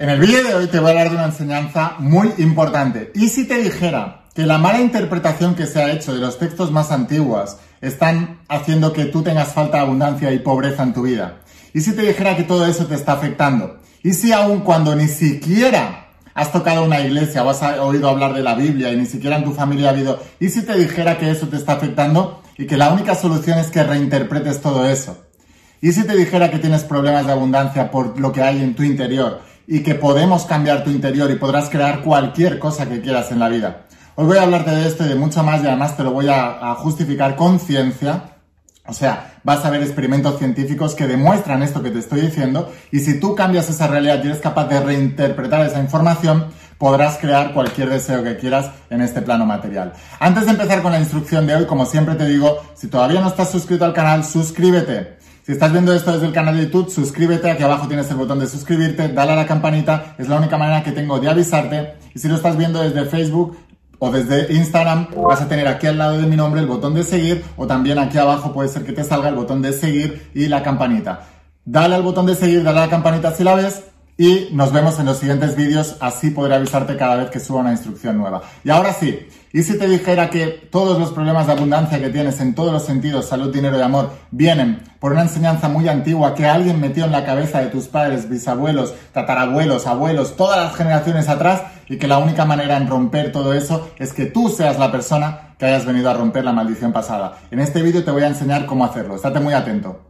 En el vídeo de hoy te voy a hablar de una enseñanza muy importante. ¿Y si te dijera que la mala interpretación que se ha hecho de los textos más antiguos están haciendo que tú tengas falta de abundancia y pobreza en tu vida? ¿Y si te dijera que todo eso te está afectando? ¿Y si aún cuando ni siquiera has tocado una iglesia o has oído hablar de la Biblia y ni siquiera en tu familia ha habido, ¿y si te dijera que eso te está afectando y que la única solución es que reinterpretes todo eso? ¿Y si te dijera que tienes problemas de abundancia por lo que hay en tu interior y que podemos cambiar tu interior y podrás crear cualquier cosa que quieras en la vida. Hoy voy a hablarte de esto y de mucho más y además te lo voy a, justificar con ciencia. O sea, vas a ver experimentos científicos que demuestran esto que te estoy diciendo y si tú cambias esa realidad y eres capaz de reinterpretar esa información, podrás crear cualquier deseo que quieras en este plano material. Antes de empezar con la instrucción de hoy, como siempre te digo, si todavía no estás suscrito al canal, suscríbete. Si estás viendo esto desde el canal de YouTube, suscríbete, aquí abajo tienes el botón de suscribirte, dale a la campanita, es la única manera que tengo de avisarte. Y si lo estás viendo desde Facebook o desde Instagram, vas a tener aquí al lado de mi nombre el botón de seguir o también aquí abajo puede ser que te salga el botón de seguir y la campanita. Dale al botón de seguir, dale a la campanita si la ves y nos vemos en los siguientes vídeos, así podré avisarte cada vez que suba una instrucción nueva. Y ahora sí, ¿Y si te dijera que todos los problemas de abundancia que tienes en todos los sentidos, salud, dinero y amor, vienen por una enseñanza muy antigua que alguien metió en la cabeza de tus padres, bisabuelos, tatarabuelos, abuelos, todas las generaciones atrás y que la única manera en romper todo eso es que tú seas la persona que hayas venido a romper la maldición pasada? En este vídeo te voy a enseñar cómo hacerlo. Estate muy atento.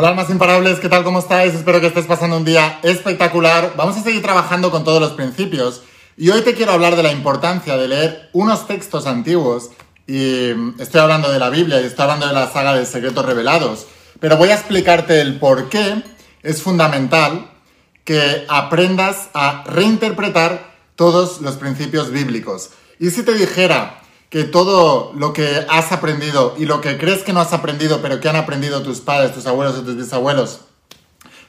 Hola almas imparables, ¿qué tal? ¿Cómo estáis? Espero que estés pasando un día espectacular. Vamos a seguir trabajando con todos los principios y hoy te quiero hablar de la importancia de leer unos textos antiguos y estoy hablando de la Biblia y estoy hablando de la saga de secretos revelados, pero voy a explicarte el por qué es fundamental que aprendas a reinterpretar todos los principios bíblicos. Y si te dijera que todo lo que has aprendido y lo que crees que no has aprendido, pero que han aprendido tus padres, tus abuelos o tus bisabuelos,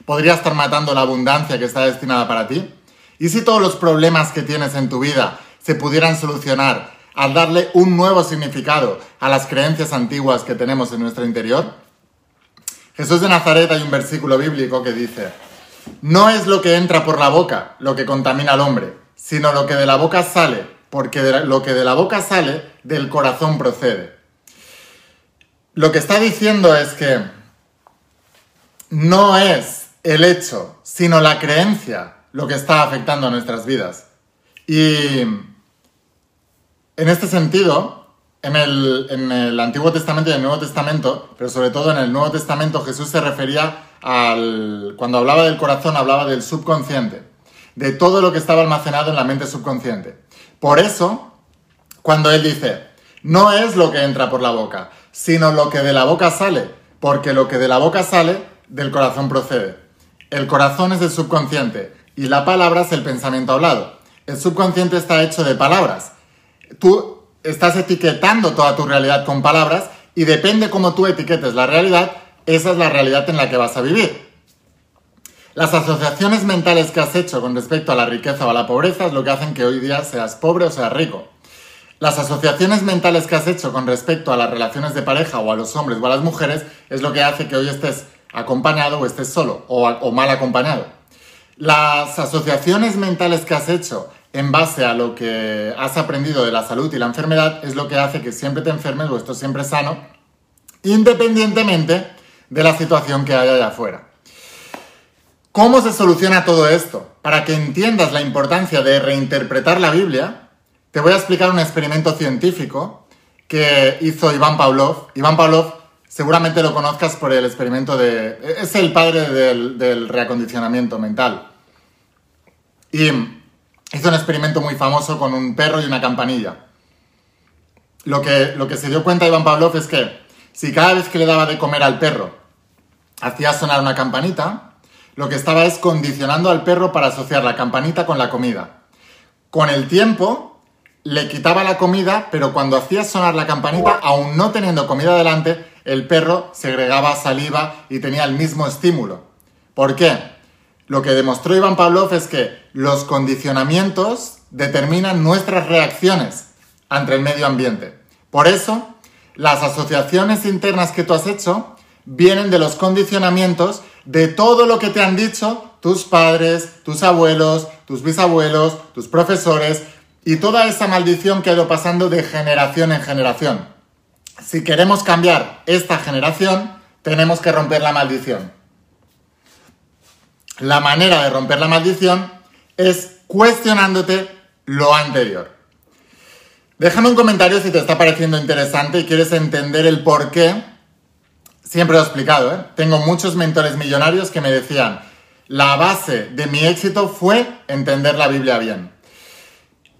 podría estar matando la abundancia que está destinada para ti? ¿Y si todos los problemas que tienes en tu vida se pudieran solucionar al darle un nuevo significado a las creencias antiguas que tenemos en nuestro interior? Jesús de Nazaret hay un versículo bíblico que dice, no es lo que entra por la boca lo que contamina al hombre, sino lo que de la boca sale porque lo que de la boca sale, del corazón procede. Lo que está diciendo es que no es el hecho, sino la creencia lo que está afectando a nuestras vidas. Y en este sentido, en el, en el, Antiguo Testamento y el Nuevo Testamento, pero sobre todo en el Nuevo Testamento, Jesús se refería al... Cuando hablaba del corazón, hablaba del subconsciente, de todo lo que estaba almacenado en la mente subconsciente. Por eso, cuando él dice, no es lo que entra por la boca, sino lo que de la boca sale, porque lo que de la boca sale, del corazón procede. El corazón es el subconsciente y la palabra es el pensamiento hablado. El subconsciente está hecho de palabras. Tú estás etiquetando toda tu realidad con palabras y depende cómo tú etiquetes la realidad, esa es la realidad en la que vas a vivir. Las asociaciones mentales que has hecho con respecto a la riqueza o a la pobreza es lo que hacen que hoy día seas pobre o seas rico. Las asociaciones mentales que has hecho con respecto a las relaciones de pareja o a los hombres o a las mujeres es lo que hace que hoy estés acompañado o estés solo o, o mal acompañado. Las asociaciones mentales que has hecho en base a lo que has aprendido de la salud y la enfermedad es lo que hace que siempre te enfermes o estés siempre sano, independientemente de la situación que haya allá afuera. ¿Cómo se soluciona todo esto? Para que entiendas la importancia de reinterpretar la Biblia, te voy a explicar un experimento científico que hizo Iván Pavlov. Iván Pavlov seguramente lo conozcas por el experimento de... es el padre del, reacondicionamiento mental. Y hizo un experimento muy famoso con un perro y una campanilla. Lo que, lo que se dio cuenta Iván Pavlov es que si cada vez que le daba de comer al perro hacía sonar una campanita, lo que estaba es condicionando al perro para asociar la campanita con la comida. Con el tiempo, le quitaba la comida, pero cuando hacía sonar la campanita, aún no teniendo comida delante, el perro segregaba saliva y tenía el mismo estímulo. ¿Por qué? Lo que demostró Iván Pavlov es que los condicionamientos determinan nuestras reacciones ante el medio ambiente. Por eso, las asociaciones internas que tú has hecho vienen de los condicionamientos de todo lo que te han dicho tus padres, tus abuelos, tus bisabuelos, tus profesores y toda esa maldición que ha ido pasando de generación en generación. Si queremos cambiar esta generación, tenemos que romper la maldición. La manera de romper la maldición es cuestionándote lo anterior. Déjame un comentario si te está pareciendo interesante y quieres entender el por qué. Siempre lo he explicado, ¿eh? Tengo muchos mentores millonarios que me decían, la base de mi éxito fue entender la Biblia bien.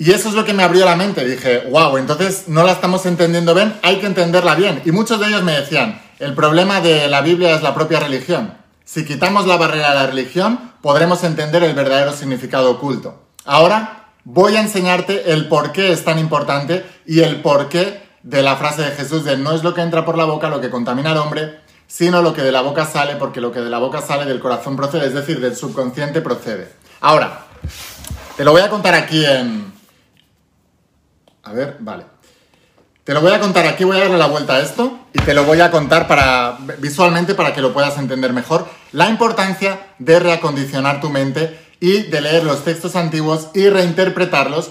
Y eso es lo que me abrió la mente. Dije, wow, entonces no la estamos entendiendo bien, hay que entenderla bien. Y muchos de ellos me decían, el problema de la Biblia es la propia religión. Si quitamos la barrera de la religión, podremos entender el verdadero significado oculto. Ahora voy a enseñarte el por qué es tan importante y el por qué de la frase de Jesús de no es lo que entra por la boca lo que contamina al hombre, sino lo que de la boca sale, porque lo que de la boca sale del corazón procede, es decir, del subconsciente procede. Ahora, te lo voy a contar aquí en, a ver, vale. Te lo voy a contar aquí, voy a darle la vuelta a esto y te lo voy a contar para, visualmente para que lo puedas entender mejor. La importancia de reacondicionar tu mente y de leer los textos antiguos y reinterpretarlos.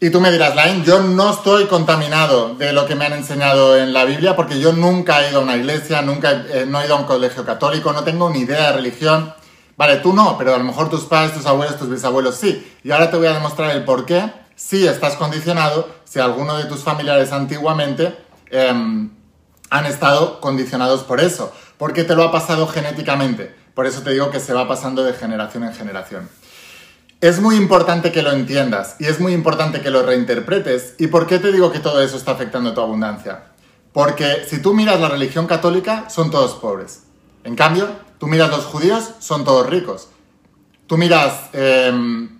Y tú me dirás, Lain, yo no estoy contaminado de lo que me han enseñado en la Biblia porque yo nunca he ido a una iglesia, nunca he, no he ido a un colegio católico, no tengo ni idea de religión. Vale, tú no, pero a lo mejor tus padres, tus abuelos, tus bisabuelos sí. Y ahora te voy a demostrar el por qué si estás condicionado, si alguno de tus familiares antiguamente em, han estado condicionados por eso, porque te lo ha pasado genéticamente. Por eso te digo que se va pasando de generación en generación. Es muy importante que lo entiendas y es muy importante que lo reinterpretes. ¿Y por qué te digo que todo eso está afectando tu abundancia? Porque si tú miras la religión católica, son todos pobres. En cambio, tú miras los judíos, son todos ricos. Tú miras em,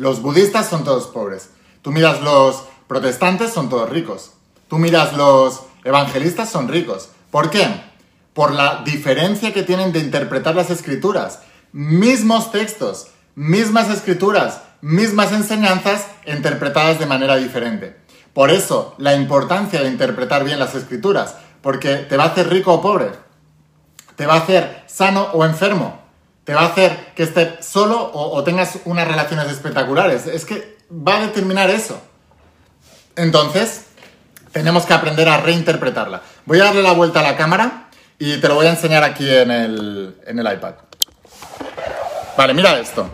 los budistas son todos pobres. Tú miras los protestantes, son todos ricos. Tú miras los evangelistas, son ricos. ¿Por qué? Por la diferencia que tienen de interpretar las escrituras. Mismos textos, mismas escrituras, mismas enseñanzas interpretadas de manera diferente. Por eso, la importancia de interpretar bien las escrituras, porque te va a hacer rico o pobre, te va a hacer sano o enfermo, te va a hacer que estés solo o, tengas unas relaciones espectaculares. Es que va a determinar eso. Entonces, tenemos que aprender a reinterpretarla. Voy a darle la vuelta a la cámara y te lo voy a enseñar aquí en el, en el iPad. Vale, mira esto.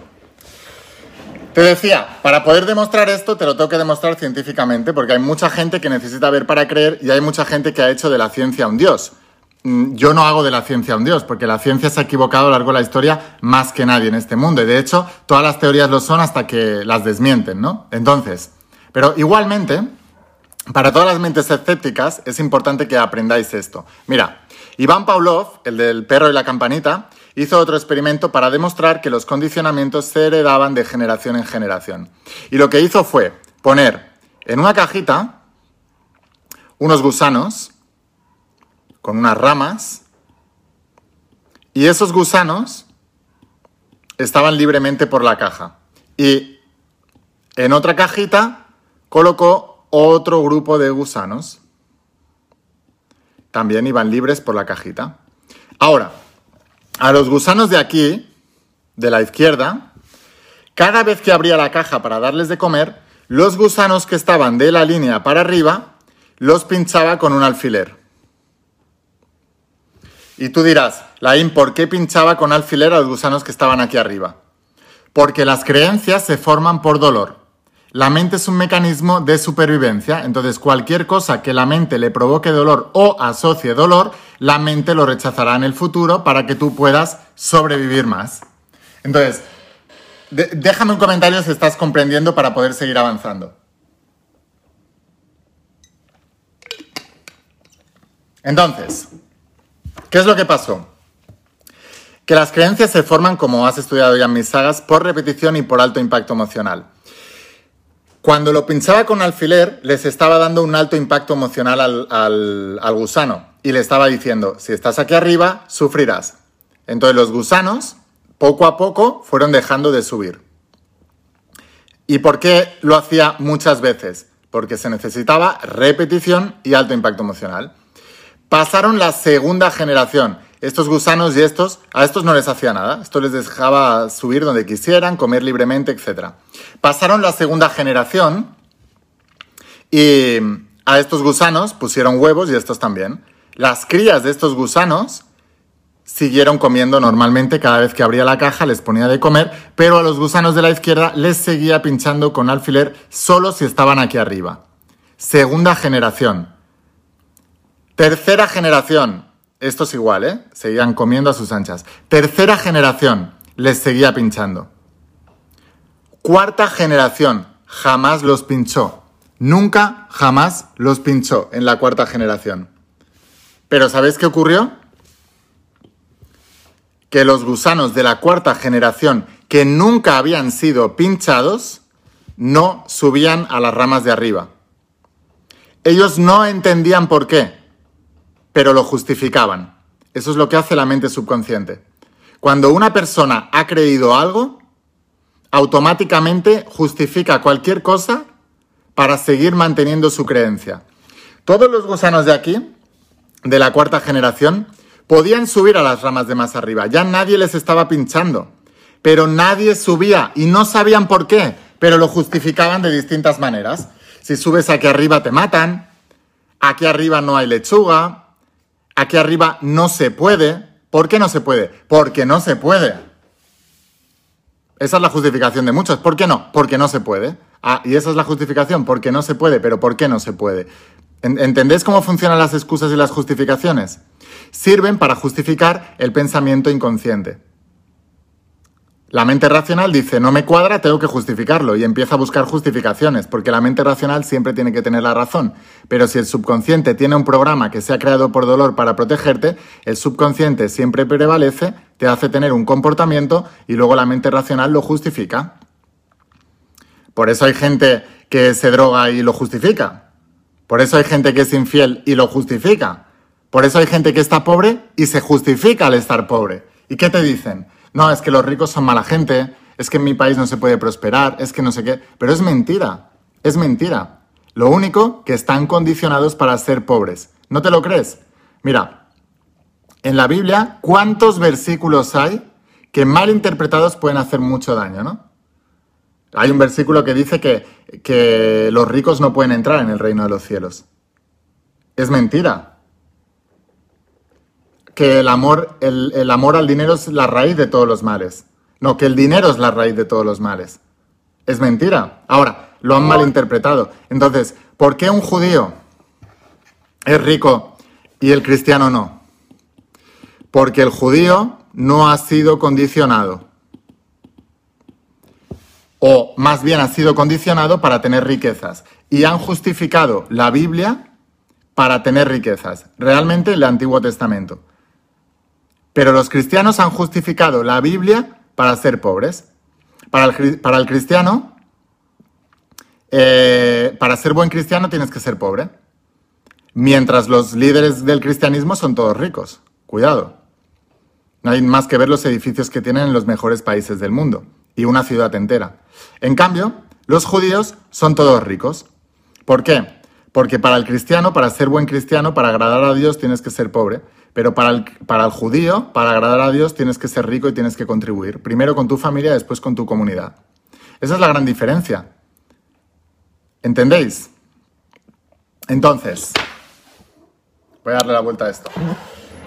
Te decía, para poder demostrar esto te lo tengo que demostrar científicamente porque hay mucha gente que necesita ver para creer y hay mucha gente que ha hecho de la ciencia un dios. Mm, yo no hago de la ciencia un dios, porque la ciencia se ha equivocado a lo largo de la historia más que nadie en este mundo. Y de hecho, todas las teorías lo son hasta que las desmienten, ¿no? Entonces, pero igualmente, para todas las mentes escépticas, es importante que aprendáis esto. Mira, Iván Pavlov, el del perro y la campanita, hizo otro experimento para demostrar que los condicionamientos se heredaban de generación en generación. Y lo que hizo fue poner en una cajita unos gusanos, con unas ramas y esos gusanos estaban libremente por la caja. Y en otra cajita colocó otro grupo de gusanos. También iban libres por la cajita. Ahora, a los gusanos de aquí, de la izquierda, cada vez que abría la caja para darles de comer, los gusanos que estaban de la línea para arriba los pinchaba con un alfiler. Y tú dirás, Laín, ¿por qué pinchaba con alfiler a los gusanos que estaban aquí arriba? Porque las creencias se forman por dolor. La mente es un mecanismo de supervivencia, entonces cualquier cosa que la mente le provoque dolor o asocie dolor, la mente lo rechazará en el futuro para que tú puedas sobrevivir más. Entonces, déjame un comentario si estás comprendiendo para poder seguir avanzando. Entonces, ¿Qué es lo que pasó? Que las creencias se forman, como has estudiado ya en mis sagas, por repetición y por alto impacto emocional. Cuando lo pinchaba con alfiler, les estaba dando un alto impacto emocional al, al gusano y le estaba diciendo, si estás aquí arriba, sufrirás. Entonces los gusanos, poco a poco, fueron dejando de subir. ¿Y por qué lo hacía muchas veces? Porque se necesitaba repetición y alto impacto emocional. Pasaron la segunda generación. Estos gusanos y estos, a estos no les hacía nada. Esto les dejaba subir donde quisieran, comer libremente, etc. Pasaron la segunda generación y a estos gusanos pusieron huevos y estos también. Las crías de estos gusanos siguieron comiendo normalmente cada vez que abría la caja, les ponía de comer, pero a los gusanos de la izquierda les seguía pinchando con alfiler solo si estaban aquí arriba. Segunda generación. Tercera generación. Esto es igual, ¿eh? Seguían comiendo a sus anchas. Tercera generación. Les seguía pinchando. Cuarta generación. Jamás los pinchó. Nunca, jamás los pinchó en la cuarta generación. Pero ¿sabéis qué ocurrió? Que los gusanos de la cuarta generación que nunca habían sido pinchados no subían a las ramas de arriba. Ellos no entendían por qué pero lo justificaban. Eso es lo que hace la mente subconsciente. Cuando una persona ha creído algo, automáticamente justifica cualquier cosa para seguir manteniendo su creencia. Todos los gusanos de aquí, de la cuarta generación, podían subir a las ramas de más arriba. Ya nadie les estaba pinchando. Pero nadie subía y no sabían por qué, pero lo justificaban de distintas maneras. Si subes aquí arriba te matan, aquí arriba no hay lechuga, aquí arriba no se puede. ¿Por qué no se puede? Porque no se puede. Esa es la justificación de muchos. ¿Por qué no? Porque no se puede. Ah, y esa es la justificación, porque no se puede, pero ¿por qué no se puede? ¿Entendéis cómo funcionan las excusas y las justificaciones? Sirven para justificar el pensamiento inconsciente. La mente racional dice, no me cuadra, tengo que justificarlo y empieza a buscar justificaciones, porque la mente racional siempre tiene que tener la razón. Pero si el subconsciente tiene un programa que se ha creado por dolor para protegerte, el subconsciente siempre prevalece, te hace tener un comportamiento y luego la mente racional lo justifica. Por eso hay gente que se droga y lo justifica. Por eso hay gente que es infiel y lo justifica. Por eso hay gente que está pobre y se justifica al estar pobre. ¿Y qué te dicen? No, es que los ricos son mala gente, es que en mi país no se puede prosperar, es que no sé qué, pero es mentira, es mentira. Lo único que están condicionados para ser pobres. ¿No te lo crees? Mira, en la Biblia, ¿cuántos versículos hay que mal interpretados pueden hacer mucho daño, no? Hay un versículo que dice que, que los ricos no pueden entrar en el reino de los cielos. Es mentira que el amor, el, amor al dinero es la raíz de todos los males. No, que el dinero es la raíz de todos los males. Es mentira. Ahora, lo han malinterpretado. Entonces, ¿por qué un judío es rico y el cristiano no? Porque el judío no ha sido condicionado. O más bien ha sido condicionado para tener riquezas. Y han justificado la Biblia para tener riquezas. Realmente el Antiguo Testamento. Pero los cristianos han justificado la Biblia para ser pobres. Para el, cristiano, eh, para ser buen cristiano tienes que ser pobre. Mientras los líderes del cristianismo son todos ricos. Cuidado. No hay más que ver los edificios que tienen en los mejores países del mundo y una ciudad entera. En cambio, los judíos son todos ricos. ¿Por qué? Porque para el cristiano, para ser buen cristiano, para agradar a Dios, tienes que ser pobre. Pero para el, para el judío, para agradar a Dios, tienes que ser rico y tienes que contribuir. Primero con tu familia, después con tu comunidad. Esa es la gran diferencia. ¿Entendéis? Entonces, voy a darle la vuelta a esto.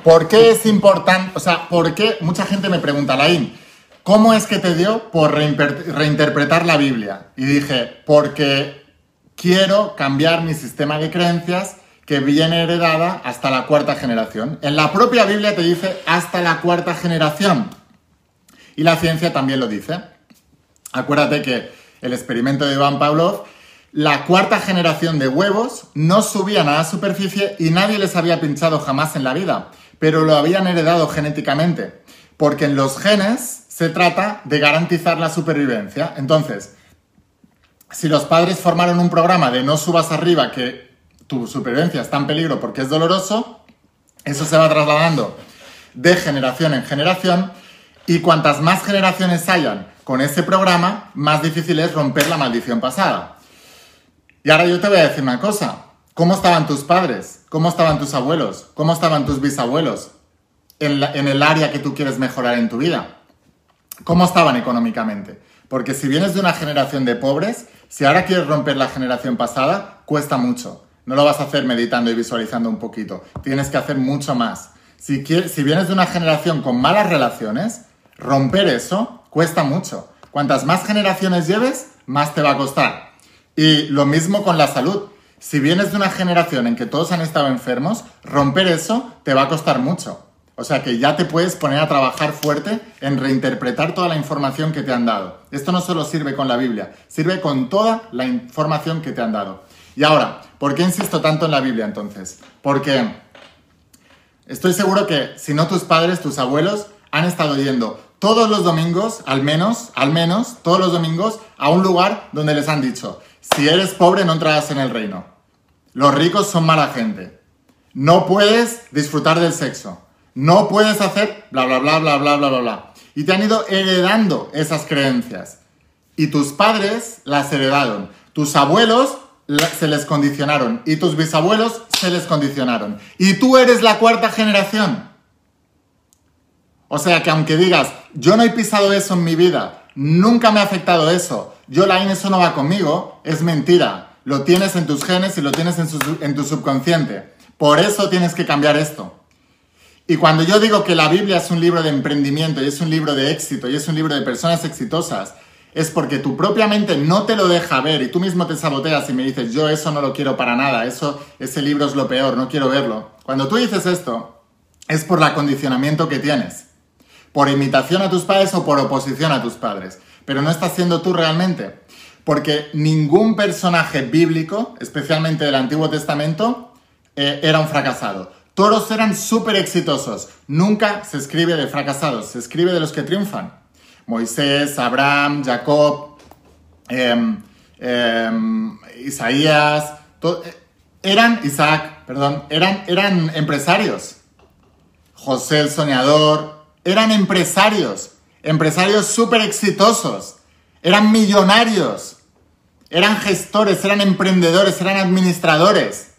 ¿Por qué es importante? O sea, ¿por qué? Mucha gente me pregunta, Laín, ¿cómo es que te dio por reinterpretar la Biblia? Y dije, porque quiero cambiar mi sistema de creencias que viene heredada hasta la cuarta generación. En la propia Biblia te dice hasta la cuarta generación. Y la ciencia también lo dice. Acuérdate que el experimento de Iván Pavlov, la cuarta generación de huevos no subían a la superficie y nadie les había pinchado jamás en la vida, pero lo habían heredado genéticamente, porque en los genes se trata de garantizar la supervivencia. Entonces, si los padres formaron un programa de no subas arriba, que tu supervivencia está en peligro porque es doloroso, eso se va trasladando de generación en generación y cuantas más generaciones hayan con ese programa, más difícil es romper la maldición pasada. Y ahora yo te voy a decir una cosa. ¿Cómo estaban tus padres? ¿Cómo estaban tus abuelos? ¿Cómo estaban tus bisabuelos en, en el área que tú quieres mejorar en tu vida? ¿Cómo estaban económicamente? Porque si vienes de una generación de pobres, si ahora quieres romper la generación pasada, cuesta mucho. No lo vas a hacer meditando y visualizando un poquito. Tienes que hacer mucho más. Si, vienes de una generación con malas relaciones, romper eso cuesta mucho. Cuantas más generaciones lleves, más te va a costar. Y lo mismo con la salud. Si vienes de una generación en que todos han estado enfermos, romper eso te va a costar mucho. O sea que ya te puedes poner a trabajar fuerte en reinterpretar toda la información que te han dado. Esto no solo sirve con la Biblia, sirve con toda la información que te han dado. Y ahora, ¿por qué insisto tanto en la Biblia entonces? Porque estoy seguro que si no tus padres, tus abuelos, han estado yendo todos los domingos, al menos, al menos, todos los domingos, a un lugar donde les han dicho, si eres pobre no entrarás en el reino. Los ricos son mala gente. No puedes disfrutar del sexo. No puedes hacer bla, bla, bla, bla, bla, bla, bla, bla. Y te han ido heredando esas creencias. Y tus padres las heredaron. Tus abuelos se les condicionaron. Y tus bisabuelos se les condicionaron. Y tú eres la cuarta generación. O sea que aunque digas, yo no he pisado eso en mi vida, nunca me ha afectado eso, yo la eso no va conmigo, es mentira. Lo tienes en tus genes y lo tienes en, en tu subconsciente. Por eso tienes que cambiar esto. Y cuando yo digo que la Biblia es un libro de emprendimiento y es un libro de éxito y es un libro de personas exitosas, es porque tu propia mente no te lo deja ver y tú mismo te saboteas y me dices, yo eso no lo quiero para nada, eso, ese libro es lo peor, no quiero verlo. Cuando tú dices esto, es por el acondicionamiento que tienes, por imitación a tus padres o por oposición a tus padres, pero no estás siendo tú realmente, porque ningún personaje bíblico, especialmente del Antiguo Testamento, eh, era un fracasado. Todos eran súper exitosos. Nunca se escribe de fracasados, se escribe de los que triunfan. Moisés, Abraham, Jacob, em, em, Isaías, eh, eran, Isaac, perdón, eran, eran empresarios. José el soñador, eran empresarios, empresarios súper exitosos, eran millonarios, eran gestores, eran emprendedores, eran administradores.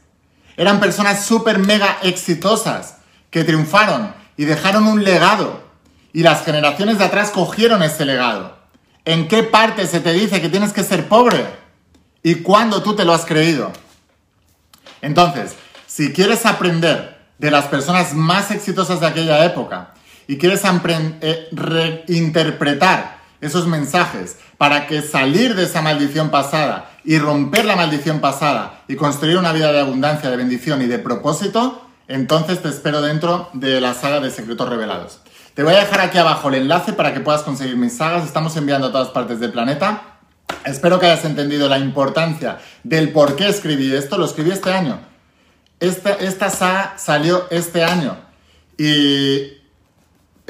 Eran personas súper mega exitosas que triunfaron y dejaron un legado. Y las generaciones de atrás cogieron ese legado. ¿En qué parte se te dice que tienes que ser pobre? ¿Y cuándo tú te lo has creído? Entonces, si quieres aprender de las personas más exitosas de aquella época y quieres eh, reinterpretar esos mensajes para que salir de esa maldición pasada y romper la maldición pasada y construir una vida de abundancia, de bendición y de propósito, entonces te espero dentro de la saga de Secretos Revelados. Te voy a dejar aquí abajo el enlace para que puedas conseguir mis sagas. Estamos enviando a todas partes del planeta. Espero que hayas entendido la importancia del por qué escribí esto. Lo escribí este año. Esta, saga salió este año. Y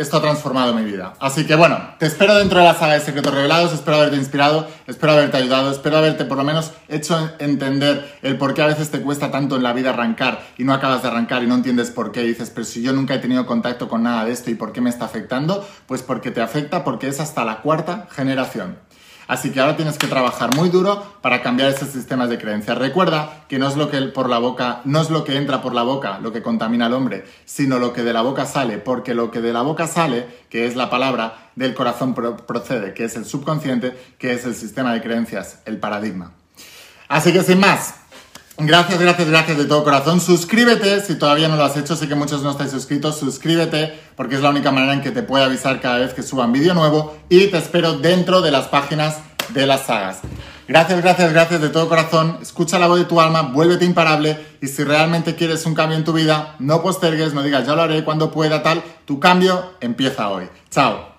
esto ha transformado mi vida. Así que bueno, te espero dentro de la saga de Secretos Revelados, espero haberte inspirado, espero haberte ayudado, espero haberte por lo menos hecho entender el por qué a veces te cuesta tanto en la vida arrancar y no acabas de arrancar y no entiendes por qué. Y dices, pero si yo nunca he tenido contacto con nada de esto y por qué me está afectando, pues porque te afecta porque es hasta la cuarta generación. Así que ahora tienes que trabajar muy duro para cambiar esos sistemas de creencias. Recuerda que no es lo que por la boca, no es lo que entra por la boca lo que contamina al hombre, sino lo que de la boca sale, porque lo que de la boca sale, que es la palabra, del corazón procede, que es el subconsciente, que es el sistema de creencias, el paradigma. Así que sin más, Gracias, gracias, gracias de todo corazón. Suscríbete si todavía no lo has hecho. Sé que muchos no estáis suscritos. Suscríbete porque es la única manera en que te puede avisar cada vez que suban vídeo nuevo. Y te espero dentro de las páginas de las sagas. Gracias, gracias, gracias de todo corazón. Escucha la voz de tu alma, vuélvete imparable. Y si realmente quieres un cambio en tu vida, no postergues, no digas ya lo haré cuando pueda, tal. Tu cambio empieza hoy. Chao.